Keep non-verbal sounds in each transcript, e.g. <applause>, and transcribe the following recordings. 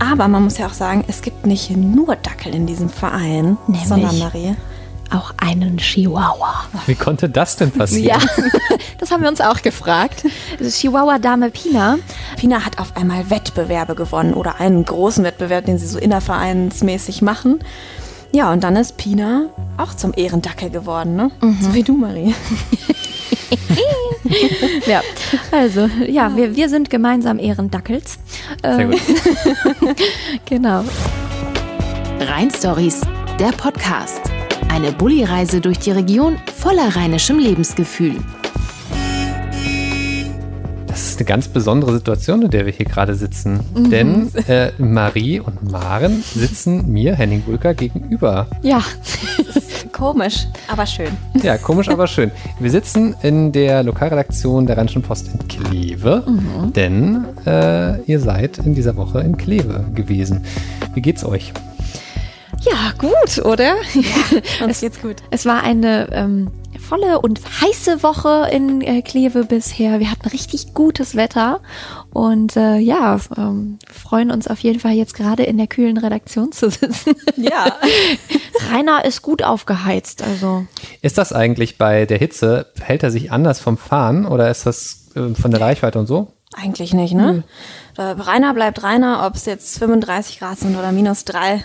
Aber man muss ja auch sagen, es gibt nicht nur Dackel in diesem Verein, Nämlich? sondern Marie. Auch einen Chihuahua. Wie konnte das denn passieren? Ja, <laughs> das haben wir uns auch gefragt. Chihuahua-Dame Pina. Pina hat auf einmal Wettbewerbe gewonnen oder einen großen Wettbewerb, den sie so innervereinsmäßig machen. Ja, und dann ist Pina auch zum Ehrendackel geworden, ne? So wie du, Marie. <laughs> <laughs> Ja, also, ja, wir, wir sind gemeinsam Ehrendackels. Sehr gut. <laughs> Genau. Rhein-Stories, der Podcast. Eine Bulli-Reise durch die Region voller rheinischem Lebensgefühl. Das ist eine ganz besondere Situation, in der wir hier gerade sitzen. Mhm. Denn äh, Marie und Maren sitzen mir, Henning Bulker, gegenüber. Ja, Komisch, aber schön. Ja, komisch, aber <laughs> schön. Wir sitzen in der Lokalredaktion der Rheinischen Post in Kleve, Mhm. denn äh, ihr seid in dieser Woche in Kleve gewesen. Wie geht's euch? ja, gut, oder? Uns <laughs> geht's gut. Es war eine ähm, volle und heiße Woche in äh, Kleve bisher. Wir hatten richtig gutes Wetter und äh, ja, ähm, freuen uns auf jeden Fall jetzt gerade in der kühlen Redaktion zu sitzen. <laughs> Ja. <laughs> Rainer ist gut aufgeheizt, also Ist das eigentlich bei der Hitze, hält er sich anders vom Fahren oder ist das äh, von der Reichweite und so? Eigentlich nicht, ne? Äh, Rainer bleibt Rainer, ob es jetzt 35 Grad sind oder minus drei.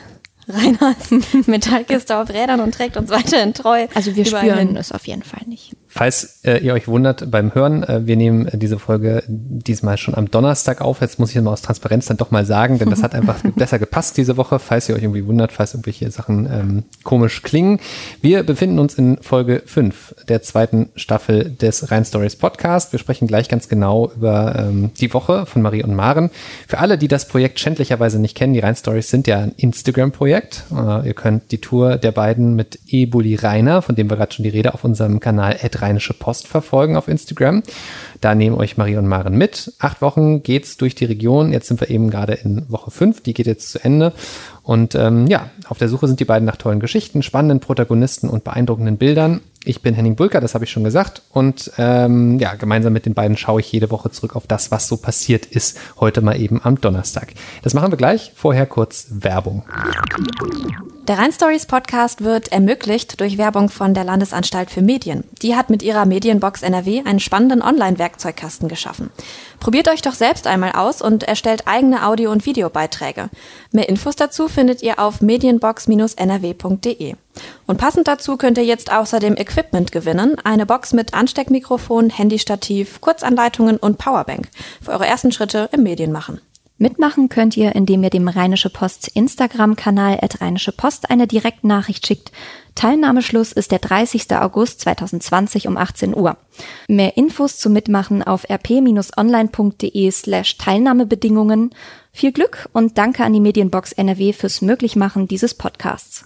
<laughs> Ist Metallkiste auf Rädern und trägt uns weiterhin treu. also wir spüren es auf jeden Fall nicht. Falls äh, ihr euch wundert beim Hören, äh, wir nehmen äh, diese Folge diesmal schon am Donnerstag auf. Jetzt muss ich mal aus Transparenz dann doch mal sagen, denn das hat einfach <laughs> besser gepasst diese Woche, falls ihr euch irgendwie wundert, falls irgendwelche Sachen ähm, komisch klingen. Wir befinden uns in Folge 5 der zweiten Staffel des Rhein Stories Podcast. Wir sprechen gleich ganz genau über ähm, die Woche von Marie und Maren. Für alle, die das Projekt schändlicherweise nicht kennen, die Rhein Stories sind ja ein Instagram-Projekt. Äh, ihr könnt die Tour der beiden mit Ebuli Rainer, von dem wir gerade schon die Rede auf unserem Kanal Rheinische Post verfolgen auf Instagram. Da nehmen euch Marie und Maren mit. Acht Wochen geht's durch die Region. Jetzt sind wir eben gerade in Woche fünf. Die geht jetzt zu Ende. Und ähm, ja, auf der Suche sind die beiden nach tollen Geschichten, spannenden Protagonisten und beeindruckenden Bildern. Ich bin Henning Bulker, das habe ich schon gesagt. Und ähm, ja, gemeinsam mit den beiden schaue ich jede Woche zurück auf das, was so passiert ist. Heute mal eben am Donnerstag. Das machen wir gleich. Vorher kurz Werbung. Der Rhein Stories Podcast wird ermöglicht durch Werbung von der Landesanstalt für Medien. Die hat mit ihrer Medienbox NRW einen spannenden Online-Werkzeugkasten geschaffen. Probiert euch doch selbst einmal aus und erstellt eigene Audio- und Videobeiträge. Mehr Infos dazu findet ihr auf medienbox-nrw.de. Und passend dazu könnt ihr jetzt außerdem Equipment gewinnen. Eine Box mit Ansteckmikrofon, Handystativ, Kurzanleitungen und Powerbank. Für eure ersten Schritte im Medienmachen. Mitmachen könnt ihr, indem ihr dem Rheinische Post Instagram-Kanal at Rheinische Post eine Direktnachricht schickt. Teilnahmeschluss ist der 30. August 2020 um 18 Uhr. Mehr Infos zum Mitmachen auf rp-online.de slash Teilnahmebedingungen. Viel Glück und danke an die Medienbox NRW fürs Möglichmachen dieses Podcasts.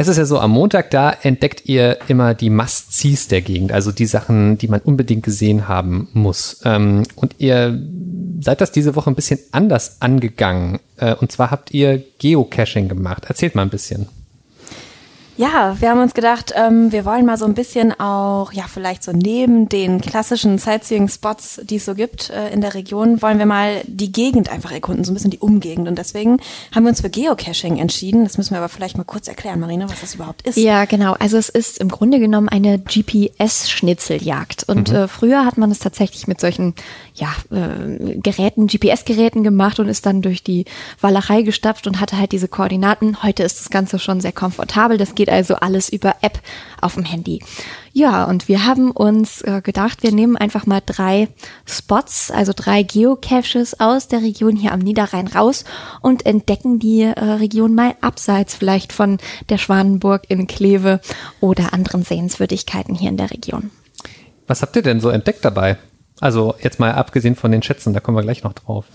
Es ist ja so, am Montag, da entdeckt ihr immer die Must-Sees der Gegend, also die Sachen, die man unbedingt gesehen haben muss. Ähm, und ihr seid das diese Woche ein bisschen anders angegangen. Äh, und zwar habt ihr Geocaching gemacht. Erzählt mal ein bisschen. Ja, wir haben uns gedacht, ähm, wir wollen mal so ein bisschen auch, ja, vielleicht so neben den klassischen Sightseeing-Spots, die es so gibt äh, in der Region, wollen wir mal die Gegend einfach erkunden, so ein bisschen die Umgegend. Und deswegen haben wir uns für Geocaching entschieden. Das müssen wir aber vielleicht mal kurz erklären, Marina, was das überhaupt ist. Ja, genau. Also es ist im Grunde genommen eine GPS-Schnitzeljagd. Und äh, früher hat man es tatsächlich mit solchen ja, äh, Geräten, GPS-Geräten gemacht und ist dann durch die Walachei gestapft und hatte halt diese Koordinaten. Heute ist das Ganze schon sehr komfortabel. Das geht also alles über App auf dem Handy. Ja, und wir haben uns äh, gedacht, wir nehmen einfach mal drei Spots, also drei Geocaches aus der Region hier am Niederrhein raus und entdecken die äh, Region mal abseits vielleicht von der Schwanenburg in Kleve oder anderen Sehenswürdigkeiten hier in der Region. Was habt ihr denn so entdeckt dabei? Also jetzt mal abgesehen von den Schätzen, da kommen wir gleich noch drauf.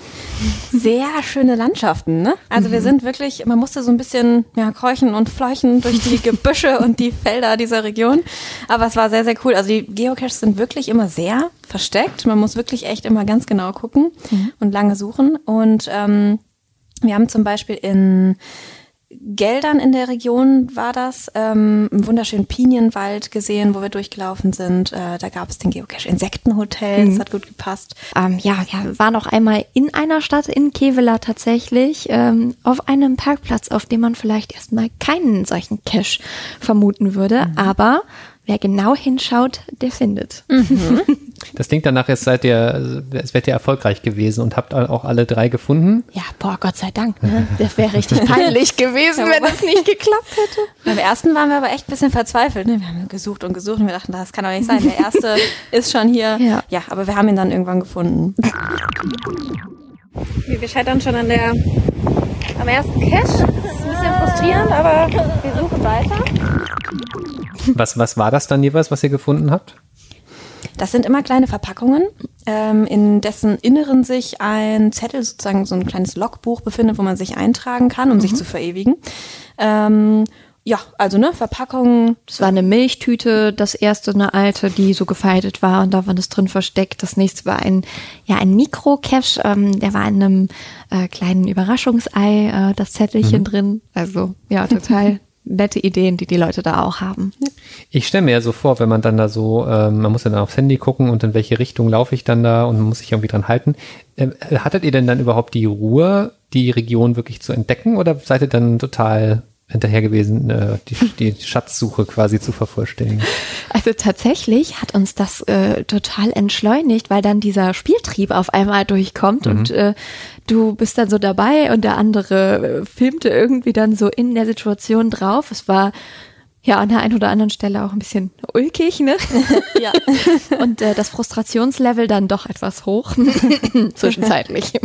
Sehr schöne Landschaften, ne? Also wir sind wirklich, man musste so ein bisschen ja, kräuchen und fleuchen durch die <laughs> Gebüsche und die Felder dieser Region. Aber es war sehr, sehr cool. Also die Geocaches sind wirklich immer sehr versteckt. Man muss wirklich echt immer ganz genau gucken und lange suchen. Und ähm, wir haben zum Beispiel in Geldern in der Region war das, ähm, einen wunderschönen Pinienwald gesehen, wo wir durchgelaufen sind. Äh, da gab es den Geocache Insektenhotel, das hat gut gepasst. Ähm, ja, wir waren auch einmal in einer Stadt in Kevela tatsächlich, ähm, auf einem Parkplatz, auf dem man vielleicht erstmal keinen solchen Cache vermuten würde, aber wer genau hinschaut, der findet. <laughs> Das klingt danach, es seid ihr, es wärt ihr erfolgreich gewesen und habt auch alle drei gefunden. Ja, boah, Gott sei Dank. Ne? Das wäre richtig peinlich <laughs> gewesen, wenn es nicht geklappt hätte. Beim ersten waren wir aber echt ein bisschen verzweifelt. Ne? Wir haben gesucht und gesucht und wir dachten, das kann doch nicht sein. Der erste <laughs> ist schon hier. Ja. ja, aber wir haben ihn dann irgendwann gefunden. Wir scheitern schon an der, am ersten Cache. Das ist ein bisschen frustrierend, aber wir suchen weiter. Was, was war das dann jeweils, was ihr gefunden habt? Das sind immer kleine Verpackungen, ähm, in dessen Inneren sich ein Zettel, sozusagen so ein kleines Logbuch befindet, wo man sich eintragen kann, um sich zu verewigen. Ähm, ja, also ne, Verpackungen. Das war eine Milchtüte, das erste eine alte, die so gefaltet war und da war das drin versteckt. Das nächste war ein, ja, ein Mikro-Cache, ähm, der war in einem äh, kleinen Überraschungsei, äh, das Zettelchen drin. Also ja, total <laughs> nette Ideen, die die Leute da auch haben. Ich stelle mir ja so vor, wenn man dann da so, ähm, man muss ja dann aufs Handy gucken und in welche Richtung laufe ich dann da und man muss sich irgendwie dran halten. Ähm, hattet ihr denn dann überhaupt die Ruhe, die Region wirklich zu entdecken oder seid ihr dann total hinterher gewesen, äh, die, die Schatzsuche quasi zu vervollständigen? Also tatsächlich hat uns das äh, total entschleunigt, weil dann dieser Spieltrieb auf einmal durchkommt und äh, du bist dann so dabei und der andere äh, filmte irgendwie dann so in der Situation drauf. Es war ja an der einen oder anderen Stelle auch ein bisschen ulkig, ne? <laughs> Ja. Und äh, das Frustrationslevel dann doch etwas hoch <laughs> zwischenzeitlich. <laughs>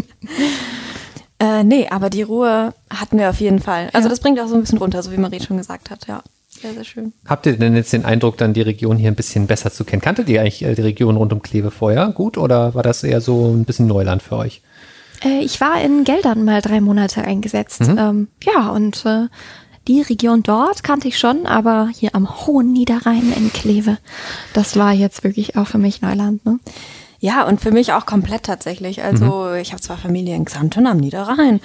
Äh, nee, aber die Ruhe hatten wir auf jeden Fall. Also das bringt auch so ein bisschen runter, so wie Marie schon gesagt hat, ja. Sehr, sehr schön. Habt ihr denn jetzt den Eindruck, dann die Region hier ein bisschen besser zu kennen? Kanntet ihr eigentlich äh, die Region rund um Kleve vorher gut oder war das eher so ein bisschen Neuland für euch? Äh, ich war in Geldern mal drei Monate eingesetzt. Ähm, ja, und äh, die Region dort kannte ich schon, aber hier am hohen Niederrhein in Kleve, das war jetzt wirklich auch für mich Neuland. Ne? Ja, und für mich auch komplett tatsächlich. Also ich habe zwar Familie in Xanten am Niederrhein,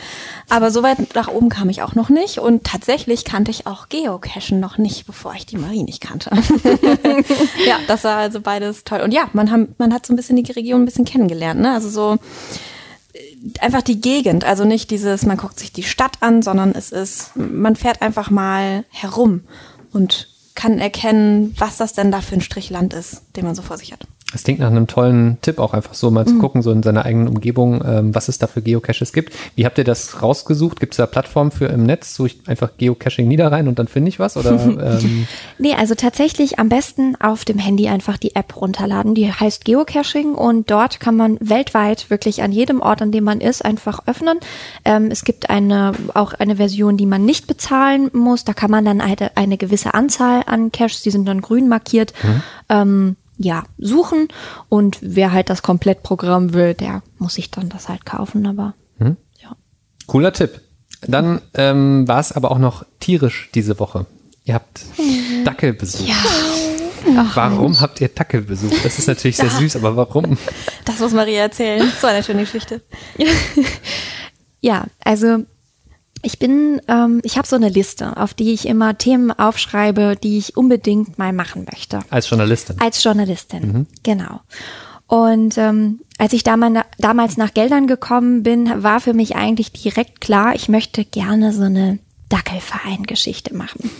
aber so weit nach oben kam ich auch noch nicht. Und tatsächlich kannte ich auch Geocachen noch nicht, bevor ich die Marie nicht kannte. <laughs> ja, das war also beides toll. Und ja, man, haben, man hat so ein bisschen die Region ein bisschen kennengelernt. Ne? Also so äh, einfach die Gegend. Also nicht dieses, man guckt sich die Stadt an, sondern es ist, man fährt einfach mal herum und kann erkennen, was das denn da für ein Strich Land ist, den man so vor sich hat. Das klingt nach einem tollen Tipp, auch einfach so mal zu gucken, so in seiner eigenen Umgebung, ähm, was es da für Geocaches gibt. Wie habt ihr das rausgesucht? Gibt es da Plattformen für im Netz? Suche ich einfach Geocaching Niederrhein und dann finde ich was? Oder <laughs> ähm, Nee, also tatsächlich am besten auf dem Handy einfach die App runterladen. Die heißt Geocaching und dort kann man weltweit wirklich an jedem Ort, an dem man ist, einfach öffnen. Ähm, es gibt eine, auch eine Version, die man nicht bezahlen muss. Da kann man dann eine, eine gewisse Anzahl an Caches, die sind dann grün markiert, ähm, ja, suchen. Und wer halt das Komplettprogramm will, der muss sich dann das halt kaufen. Aber ja. cooler Tipp. Dann ähm, war es aber auch noch tierisch diese Woche. Ihr habt Dackel besucht. Warum habt ihr Dackel besucht? Das ist natürlich sehr süß, aber warum? Das muss Maria erzählen. So eine schöne Geschichte. <laughs> Ja, also ich bin, ähm, ich habe so eine Liste, auf die ich immer Themen aufschreibe, die ich unbedingt mal machen möchte. Als Journalistin. Als Journalistin, genau. Und ähm, als ich damals, damals nach Geldern gekommen bin, war für mich eigentlich direkt klar, ich möchte gerne so eine Dackelverein-Geschichte machen.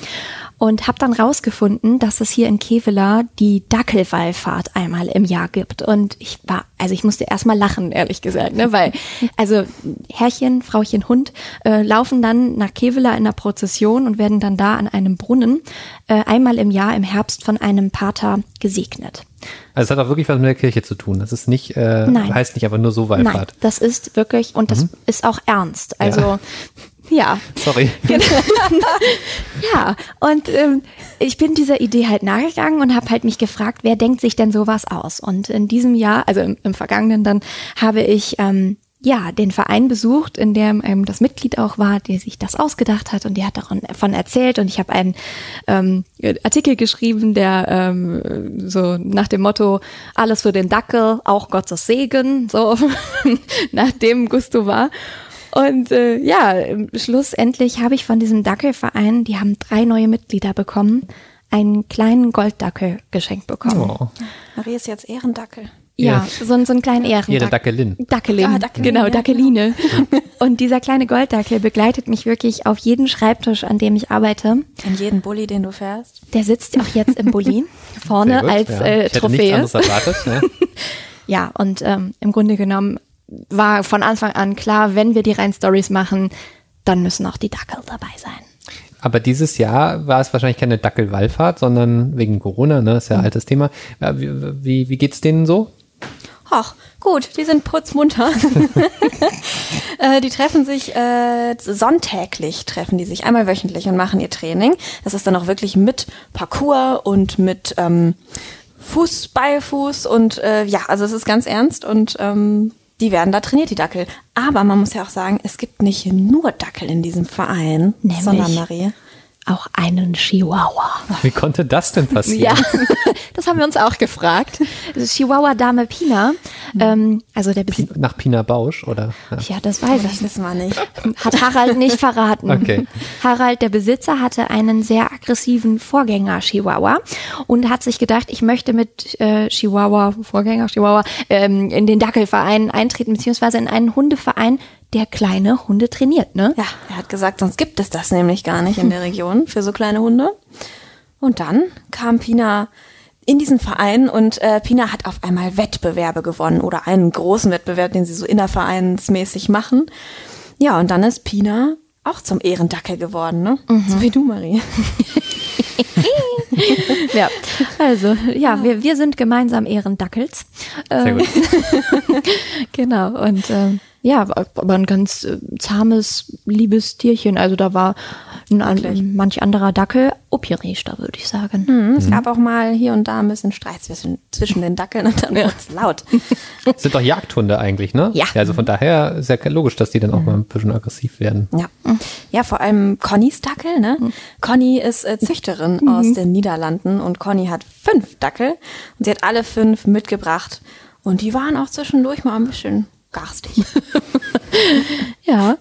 Und habe dann rausgefunden, dass es hier in Kevela die Dackelwallfahrt einmal im Jahr gibt. Und ich war, also ich musste erstmal lachen, ehrlich gesagt, ne? weil <laughs> also Herrchen, Frauchen, Hund äh, laufen dann nach Kevela in der Prozession und werden dann da an einem Brunnen äh, einmal im Jahr im Herbst von einem Pater gesegnet. Also es hat auch wirklich was mit der Kirche zu tun. Das ist nicht, äh, Nein. heißt nicht einfach nur so Nein, Wallfahrt. das ist wirklich, und das ist auch ernst. Also, ja. <laughs> Sorry. <laughs> Ja, und ähm, ich bin dieser Idee halt nachgegangen und habe halt mich gefragt, wer denkt sich denn sowas aus? Und in diesem Jahr, also im, im vergangenen dann, habe ich ähm, ja den Verein besucht, in dem ähm, das Mitglied auch war, der sich das ausgedacht hat und die hat davon erzählt und ich habe einen ähm, Artikel geschrieben, der ähm, so nach dem Motto alles für den Dackel, auch Gottes Segen, so <laughs> nach dem Gusto war. Und äh, ja, schlussendlich habe ich von diesem Dackelverein, die haben drei neue Mitglieder bekommen, einen kleinen Golddackel geschenkt bekommen. Oh. Marie ist jetzt Ehrendackel. Ja, so, ein- so einen kleinen Ehrendackel. Ihre Dackelin. Dackelin. Ah, Dackelin, genau, ja. Dackeline. Und dieser kleine Golddackel begleitet mich wirklich auf jeden Schreibtisch, an dem ich arbeite. In jeden Bulli, den du fährst. Der sitzt auch jetzt im Bulli <laughs> vorne gut, als ja. äh, ich hätte Trophäe. nichts anderes erwartet. Ne? <laughs> Ja, und ähm, im Grunde genommen war von Anfang an klar, wenn wir die Rhein-Stories machen, dann müssen auch die Dackel dabei sein. Aber dieses Jahr war es wahrscheinlich keine Dackelwallfahrt, sondern wegen Corona, ne? ist ja ein altes Thema. Ja, Wie, wie, wie geht's denen so? Ach, gut, die sind putzmunter. <laughs> äh, die treffen sich äh, sonntäglich, treffen die sich einmal wöchentlich und machen ihr Training. Das ist dann auch wirklich mit Parcours und mit ähm, Fuß, Beifuß und äh, ja, also es ist ganz ernst und ähm, die werden da trainiert, die Dackel. Aber man muss ja auch sagen, es gibt nicht nur Dackel in diesem Verein, Nämlich? sondern Marie. Auch einen Chihuahua. Wie konnte das denn passieren? Ja, <laughs> das haben wir uns auch gefragt. Das ist Chihuahua Dame Pina. Ähm, also der Besitzer. Nach Pina Bausch oder? Ja. Ja, das weiß Das ich. wissen wir nicht. Hat Harald nicht verraten. Okay. Harald, der Besitzer, hatte einen sehr aggressiven Vorgänger Chihuahua und hat sich gedacht, ich möchte mit äh, Chihuahua, Vorgänger Chihuahua, ähm, in den Dackelverein eintreten, beziehungsweise in einen Hundeverein, der kleine Hunde trainiert, ne? Ja, er hat gesagt, sonst gibt es das nämlich gar nicht in der <laughs> Region für so kleine Hunde. Und dann kam Pina in diesen Verein und äh, Pina hat auf einmal Wettbewerbe gewonnen oder einen großen Wettbewerb, den sie so innervereinsmäßig machen. Ja, und dann ist Pina auch zum Ehrendackel geworden, ne? So wie du, Marie. <laughs> Ja, also, ja, wir, wir sind gemeinsam Ehrendackels. Sehr Ähm, gut. <laughs> Genau, und ähm, ja, aber ein ganz äh, zahmes, liebes Tierchen. Also da war ein, ein, manch anderer Dackel opierischer, würde ich sagen. Hm, Es gab auch mal hier und da ein bisschen Streit zwischen, zwischen den Dackeln und dann wurde es laut. <laughs> Sind doch Jagdhunde eigentlich, ne? Ja. Also von daher ist ja logisch, dass die dann auch mal ein bisschen aggressiv werden. Ja. ja, vor allem Connys Dackel. Ne? Conny ist äh, Züchterin aus den Niederlanden und Conny hat fünf Dackel und sie hat alle fünf mitgebracht und die waren auch zwischendurch mal ein bisschen garstig. <laughs> Ja.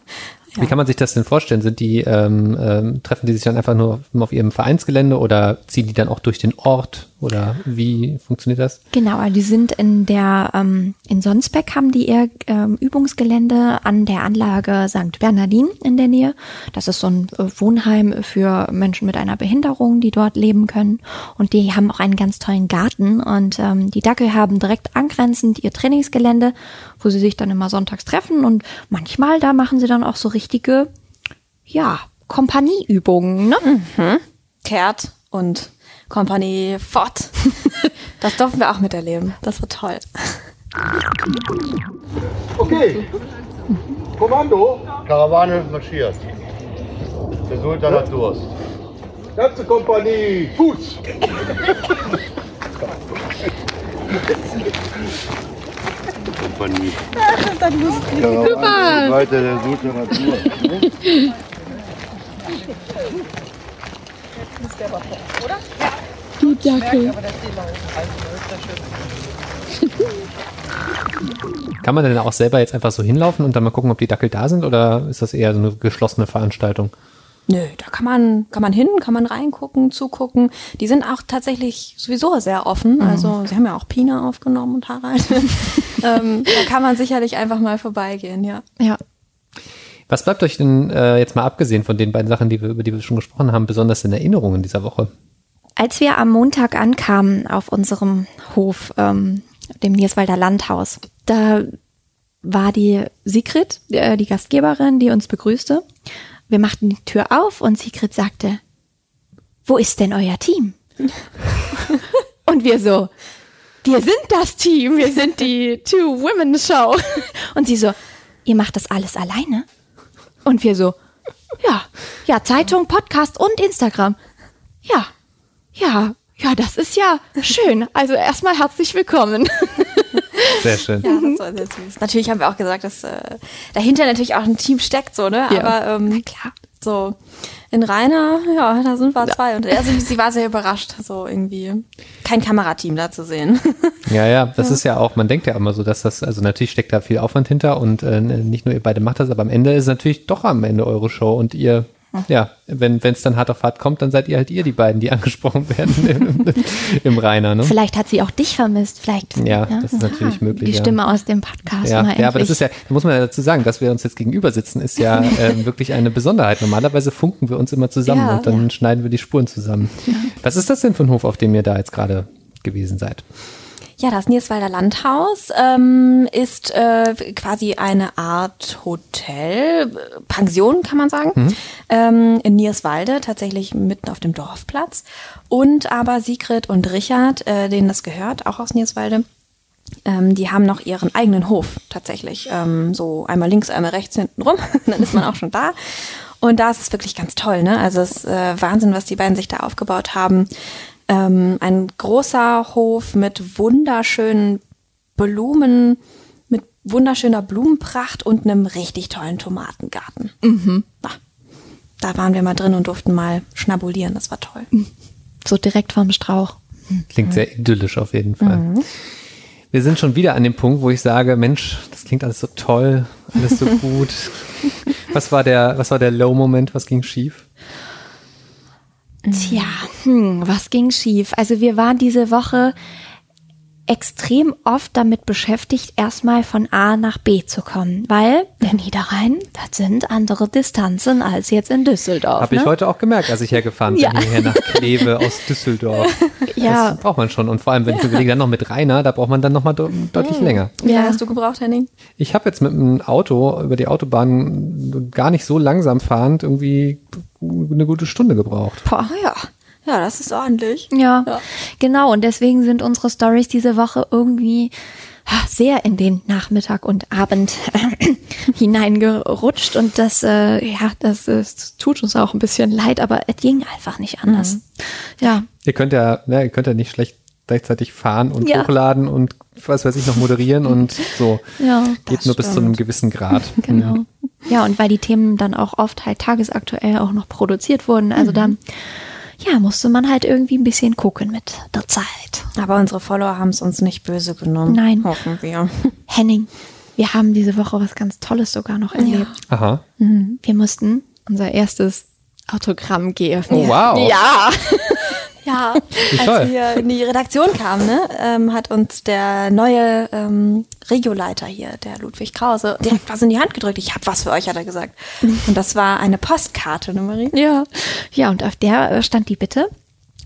Wie kann man sich das denn vorstellen? Sind die, ähm, ähm, treffen die sich dann einfach nur auf ihrem Vereinsgelände oder ziehen die dann auch durch den Ort? Oder wie funktioniert das? Genau, also die sind in der, ähm, in Sonsbeck haben die ihr ähm, Übungsgelände an der Anlage St. Bernardin in der Nähe. Das ist so ein äh, Wohnheim für Menschen mit einer Behinderung, die dort leben können. Und die haben auch einen ganz tollen Garten. Und ähm, die Dackel haben direkt angrenzend ihr Trainingsgelände, wo sie sich dann immer sonntags treffen. Und manchmal, da machen sie dann auch so richtige, ja, Kompanieübungen, ne? Kehrt und Kompanie fort. <laughs> Das durften wir auch miterleben. Das war toll. Okay. Kommando. Karawane marschiert. Der Sultan hat Durst. Ganze Kompanie, Fuß! Kompanie. Karawane weiter, der Sultan hat Durst. <laughs> Ne? <laughs> Kann man denn auch selber jetzt einfach so hinlaufen und dann mal gucken, ob die Dackel da sind? Oder ist das eher so eine geschlossene Veranstaltung? Nö, da kann man, kann man hin, kann man reingucken, zugucken. Die sind auch tatsächlich sowieso sehr offen. Also sie haben ja auch Pina aufgenommen und Harald. <laughs> ähm, da kann man sicherlich einfach mal vorbeigehen, ja. Ja. Was bleibt euch denn äh, jetzt mal abgesehen von den beiden Sachen, die wir, über die wir schon gesprochen haben, besonders in Erinnerung in dieser Woche? Als wir am Montag ankamen auf unserem Hof, ähm, dem Nierswalder Landhaus, da war die Sigrid, äh, die Gastgeberin, die uns begrüßte. Wir machten die Tür auf und Sigrid sagte, wo ist denn euer Team? <laughs> und wir so, wir sind das Team, wir sind die Two Women Show. Und sie so, ihr macht das alles alleine? Und wir so, ja, ja, Zeitung, Podcast und Instagram. Ja, ja, ja, das ist ja schön. Also erstmal herzlich willkommen. Sehr schön. Ja, das war sehr süß. Natürlich haben wir auch gesagt, dass äh, dahinter natürlich auch ein Team steckt, so, ne? Ja. Aber ähm, Na klar. So, in Rainer, ja, da sind wir zwei. Und also, sie war sehr überrascht, so irgendwie kein Kamerateam da zu sehen. Ja, ja, <laughs> das ist ja auch, man denkt ja immer so, dass das, also natürlich steckt da viel Aufwand hinter und äh, nicht nur ihr beide macht das, aber am Ende ist natürlich doch am Ende eure Show und ihr ja, wenn es dann hart auf hart kommt, dann seid ihr halt ihr die beiden, die <laughs> angesprochen werden im, im Rainer. Ne? Vielleicht hat sie auch dich vermisst. Vielleicht. Ja, ja. das ist natürlich möglich. Die ja. Stimme aus dem Podcast. Ja, ja aber das ist ja, da muss man ja dazu sagen, dass wir uns jetzt gegenüber sitzen, ist ja <laughs> äh, wirklich eine Besonderheit. Normalerweise funken wir uns immer zusammen und dann schneiden wir die Spuren zusammen. Was ist das denn für ein Hof, auf dem ihr da jetzt gerade gewesen seid? Ja, das Nierswalder Landhaus ähm, ist äh, quasi eine Art Hotel, Pension kann man sagen, ähm, in Nierswalde, tatsächlich mitten auf dem Dorfplatz. Und aber Sigrid und Richard, äh, denen das gehört, auch aus Nierswalde, ähm, die haben noch ihren eigenen Hof tatsächlich. Ähm, so einmal links, einmal rechts hinten rum, <laughs> dann ist man auch schon da. Und da ist es wirklich ganz toll, ne? Also es ist äh, Wahnsinn, was die beiden sich da aufgebaut haben. Ähm, ein großer Hof mit wunderschönen Blumen, mit wunderschöner Blumenpracht und einem richtig tollen Tomatengarten. Na, da waren wir mal drin und durften mal schnabulieren, das war toll. So direkt vom Strauch. Klingt sehr idyllisch auf jeden Fall. Wir sind schon wieder an dem Punkt, wo ich sage, Mensch, das klingt alles so toll, alles so <laughs> gut. was war der, was war der Low-Moment, was ging schief? Tja, hm, was ging schief? Also wir waren diese Woche extrem oft damit beschäftigt, erstmal von A nach B zu kommen, weil der Niederrhein, das sind andere Distanzen als jetzt in Düsseldorf. Habe ich ne? heute auch gemerkt, als ich hergefahren bin, Ja. hierher nach Kleve aus Düsseldorf. <laughs> Ja. Das braucht man schon. Und vor allem, wenn ich überlege, dann noch mit Rainer, da braucht man dann nochmal de deutlich länger. Wie lange Ja. hast du gebraucht, Henning? Ich habe jetzt mit dem Auto über die Autobahn gar nicht so langsam fahrend irgendwie eine gute Stunde gebraucht. Boah, ja. Ja, das ist ordentlich. Ja, Ja. genau. Und deswegen sind unsere Stories diese Woche irgendwie sehr in den Nachmittag und Abend <clears throat> hineingerutscht. Und das, äh, ja, das, das tut uns auch ein bisschen leid, aber es ging einfach nicht anders. Ja, Ihr könnt ja, ne, ihr könnt ja nicht schlecht gleichzeitig fahren und Ja. hochladen und was weiß ich noch moderieren und so. ja, Geht nur bis zu einem gewissen Grad. <laughs> genau. Ja, und weil die Themen dann auch oft halt tagesaktuell auch noch produziert wurden, also dann, ja, musste man halt irgendwie ein bisschen gucken mit der Zeit. Aber unsere Follower haben es uns nicht böse genommen. Nein. Hoffen wir. <laughs> Henning, wir haben diese Woche was ganz Tolles sogar noch erlebt. Aha. Wir mussten unser erstes Autogramm geben. Oh, wow. Ja. <laughs> <laughs> Ja, als toll. wir in die Redaktion kamen, ne, ähm, hat uns der neue ähm, Regioleiter hier, der Ludwig Krause, direkt was in die Hand gedrückt. Ich hab was für euch, hat er gesagt. Und das war eine Postkarte, ne Marie? Ja. Ja, und auf der äh, stand die Bitte,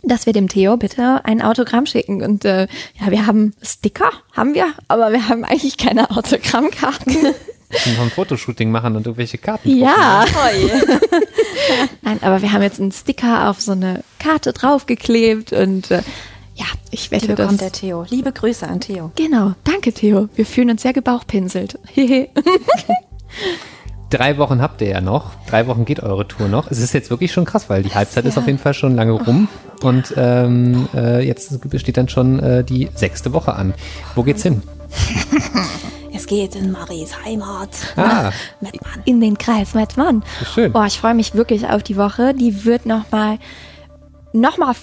dass wir dem Theo bitte ein Autogramm schicken. Und äh, ja, wir haben Sticker, haben wir, aber wir haben eigentlich keine Autogrammkarten. <laughs> Wir noch ein Fotoshooting machen und irgendwelche Karten. ja. Toll. <laughs> Nein, aber wir haben jetzt einen Sticker auf so eine Karte draufgeklebt und äh, ja, ich wette, das. bekommt der Theo. Liebe Grüße an Theo. Genau, danke Theo. Wir fühlen uns sehr gebauchpinselt. Hehe. <laughs> Drei Wochen habt ihr ja noch. Drei Wochen geht eure Tour noch. Es ist jetzt wirklich schon krass, weil die Halbzeit ist Ja. auf jeden Fall schon lange rum. Und ähm, äh, jetzt steht dann schon äh, die sechste Woche an. Wo geht's hin? <laughs> Es geht in Maries Heimat. Ah. <laughs> Mettmann. in den Kreis Mettmann. Schön. Boah, ich freue mich wirklich auf die Woche. Die wird noch mal, noch mal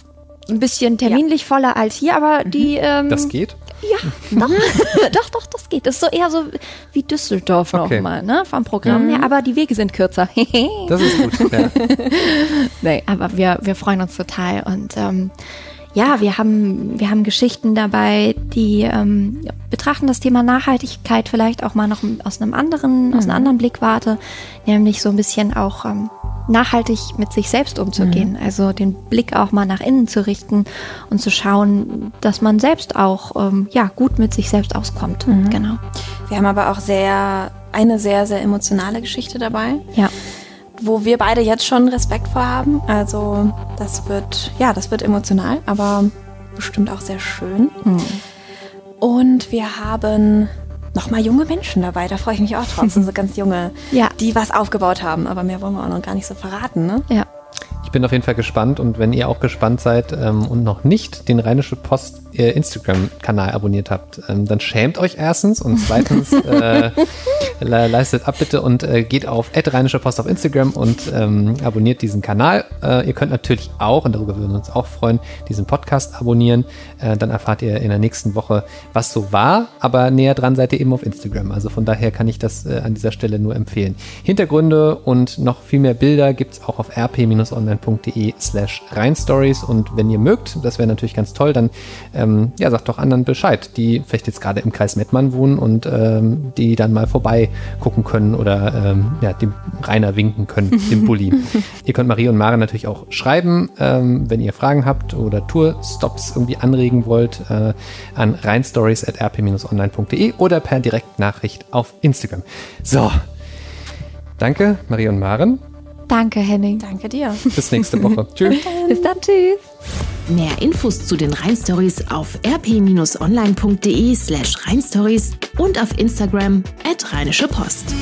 ein bisschen terminlich voller als hier, aber die ähm, Das geht? ja, <laughs> doch, <laughs> doch, doch, das geht. Das ist so eher so wie Düsseldorf Okay. noch mal, ne, vom Programm her, aber die Wege sind kürzer. Das ist gut. Ja. nee, aber wir, wir freuen uns total und ähm, ja, wir haben, wir haben Geschichten dabei, die ähm, betrachten das Thema Nachhaltigkeit vielleicht auch mal noch aus einem anderen, aus einer anderen Blickwarte, nämlich so ein bisschen auch ähm, nachhaltig mit sich selbst umzugehen, also den Blick auch mal nach innen zu richten und zu schauen, dass man selbst auch ähm, ja gut mit sich selbst auskommt. Genau. Wir haben aber auch sehr, eine sehr, sehr emotionale Geschichte dabei. Ja. Wo wir beide jetzt schon Respekt vor haben. Also das wird, ja, das wird emotional, aber bestimmt auch sehr schön. Und wir haben nochmal junge Menschen dabei, da freue ich mich auch drauf. So ganz junge, Ja. die was aufgebaut haben, aber mehr wollen wir auch noch gar nicht so verraten, ne? Ja. Bin auf jeden Fall gespannt und wenn ihr auch gespannt seid ähm, und noch nicht den Rheinische Post äh, Instagram-Kanal abonniert habt, ähm, dann schämt euch erstens und <laughs> zweitens äh, leistet ab bitte und äh, geht auf Rheinische Post auf Instagram und ähm, abonniert diesen Kanal. Äh, ihr könnt natürlich auch, und darüber würden wir uns auch freuen, diesen Podcast abonnieren. Äh, dann erfahrt ihr in der nächsten Woche, was so war, aber näher dran seid ihr eben auf Instagram. Also von daher kann ich das äh, an dieser Stelle nur empfehlen. Hintergründe und noch viel mehr Bilder gibt es auch auf rp-online.de slash reinstories und wenn ihr mögt, das wäre natürlich ganz toll, dann ähm, ja, sagt doch anderen Bescheid, die vielleicht jetzt gerade im Kreis Mettmann wohnen und ähm, die dann mal vorbei gucken können oder ähm, ja, dem Rainer winken können, <laughs> dem Bulli. ihr könnt Marie und Mare natürlich auch schreiben, ähm, wenn ihr Fragen habt oder Tourstops irgendwie anregen wollt, äh, an reinstories.rp-online.de oder per Direktnachricht auf Instagram. So. Danke, Marie und Maren. Danke, Henning. Danke dir. Bis nächste Woche. <laughs> tschüss. Bis dann, tschüss. Mehr Infos zu den Rheinstories auf rp-online.de slash rheinstories und auf Instagram at Rheinische Post.